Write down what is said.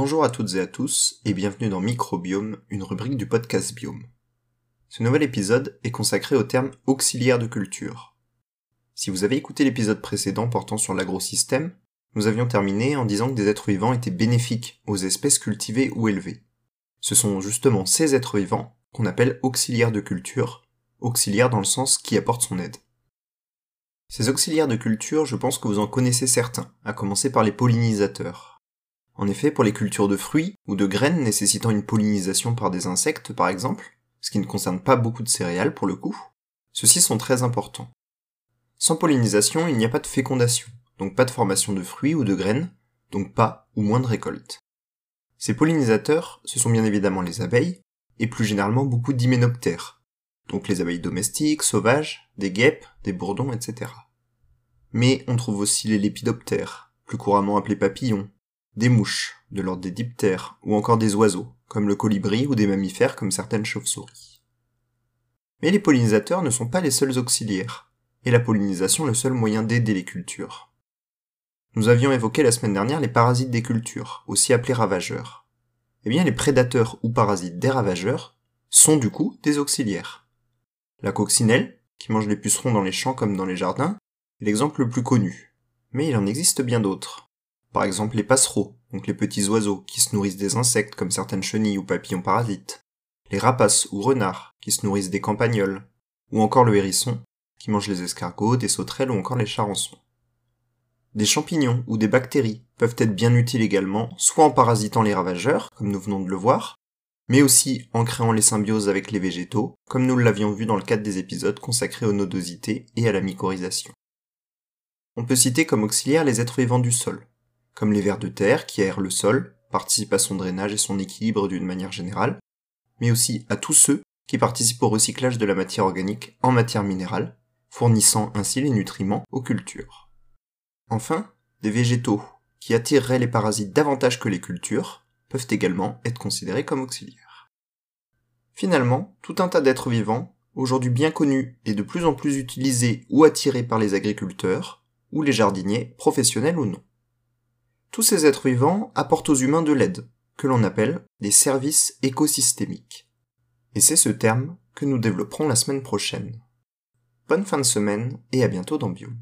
Bonjour à toutes et à tous et bienvenue dans Microbiome, une rubrique du podcast Biome. Ce nouvel épisode est consacré au terme auxiliaire de culture. Si vous avez écouté l'épisode précédent portant sur l'agrosystème, nous avions terminé en disant que des êtres vivants étaient bénéfiques aux espèces cultivées ou élevées. Ce sont justement ces êtres vivants qu'on appelle auxiliaires de culture, auxiliaires dans le sens qui apporte son aide. Ces auxiliaires de culture, je pense que vous en connaissez certains, à commencer par les pollinisateurs. En effet, pour les cultures de fruits ou de graines nécessitant une pollinisation par des insectes par exemple, ce qui ne concerne pas beaucoup de céréales pour le coup, ceux-ci sont très importants. Sans pollinisation, il n'y a pas de fécondation, donc pas de formation de fruits ou de graines, donc pas ou moins de récoltes. Ces pollinisateurs, ce sont bien évidemment les abeilles, et plus généralement beaucoup d'hyménoptères, donc les abeilles domestiques, sauvages, des guêpes, des bourdons, etc. Mais on trouve aussi les lépidoptères, plus couramment appelés papillons, des mouches, de l'ordre des diptères, ou encore des oiseaux, comme le colibri ou des mammifères comme certaines chauves-souris. Mais les pollinisateurs ne sont pas les seuls auxiliaires, et la pollinisation le seul moyen d'aider les cultures. Nous avions évoqué la semaine dernière les parasites des cultures, aussi appelés ravageurs. Eh bien, les prédateurs ou parasites des ravageurs sont du coup des auxiliaires. La coccinelle, qui mange les pucerons dans les champs comme dans les jardins, est l'exemple le plus connu. Mais il en existe bien d'autres. Par exemple les passereaux, donc les petits oiseaux qui se nourrissent des insectes comme certaines chenilles ou papillons parasites. Les rapaces ou renards qui se nourrissent des campagnols. Ou encore le hérisson qui mange les escargots, des sauterelles ou encore les charançons. Des champignons ou des bactéries peuvent être bien utiles également, soit en parasitant les ravageurs, comme nous venons de le voir, mais aussi en créant les symbioses avec les végétaux, comme nous l'avions vu dans le cadre des épisodes consacrés aux nodosités et à la mycorhisation. On peut citer comme auxiliaires les êtres vivants du sol, comme les vers de terre qui aèrent le sol, participent à son drainage et son équilibre d'une manière générale, mais aussi à tous ceux qui participent au recyclage de la matière organique en matière minérale, fournissant ainsi les nutriments aux cultures. Enfin, des végétaux, qui attireraient les parasites davantage que les cultures, peuvent également être considérés comme auxiliaires. Finalement, tout un tas d'êtres vivants, aujourd'hui bien connus et de plus en plus utilisés ou attirés par les agriculteurs, ou les jardiniers, professionnels ou non. Tous ces êtres vivants apportent aux humains de l'aide, que l'on appelle des services écosystémiques. Et c'est ce terme que nous développerons la semaine prochaine. Bonne fin de semaine et à bientôt dans Biome.